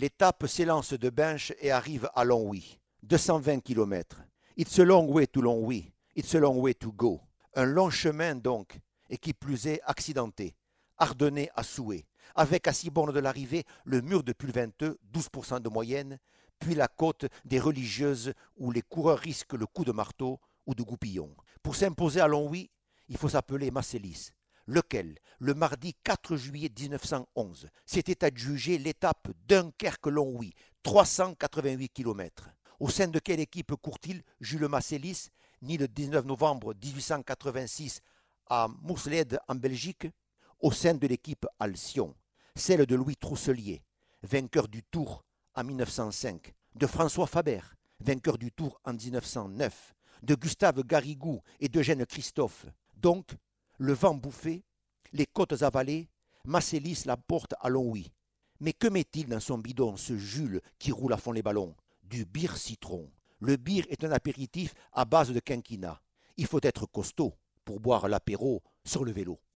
L'étape s'élance de Binche et arrive à Longwy. 220 km. It's a long way to Longwy. It's a long to go. Un long chemin donc, et qui plus est accidenté, ardonné à souhait, avec à six bornes de l'arrivée le mur de Pulventeux, 12% de moyenne, puis la côte des religieuses où les coureurs risquent le coup de marteau ou de goupillon. Pour s'imposer à Longwy, il faut s'appeler Marcélis, lequel, le mardi 4 juillet 1911, s'était adjugé l'étape Dunkerque-Longwy, 388 km. Au sein de quelle équipe court-il? Jules Marcélis, né le 19 novembre 1886 à Moursled en Belgique Au sein de l'équipe Alcyon, celle de Louis Trousselier, vainqueur du Tour en 1905, de François Faber, vainqueur du Tour en 1909, de Gustave Garrigou et d'Eugène Christophe. Donc, le vent bouffé, les côtes avalées, Marcélis la porte à Longwy. Mais que met-il dans son bidon, ce Jules qui roule à fond les ballons? Du bir citron. Le bir est un apéritif à base de quinquina. Il faut être costaud pour boire l'apéro sur le vélo.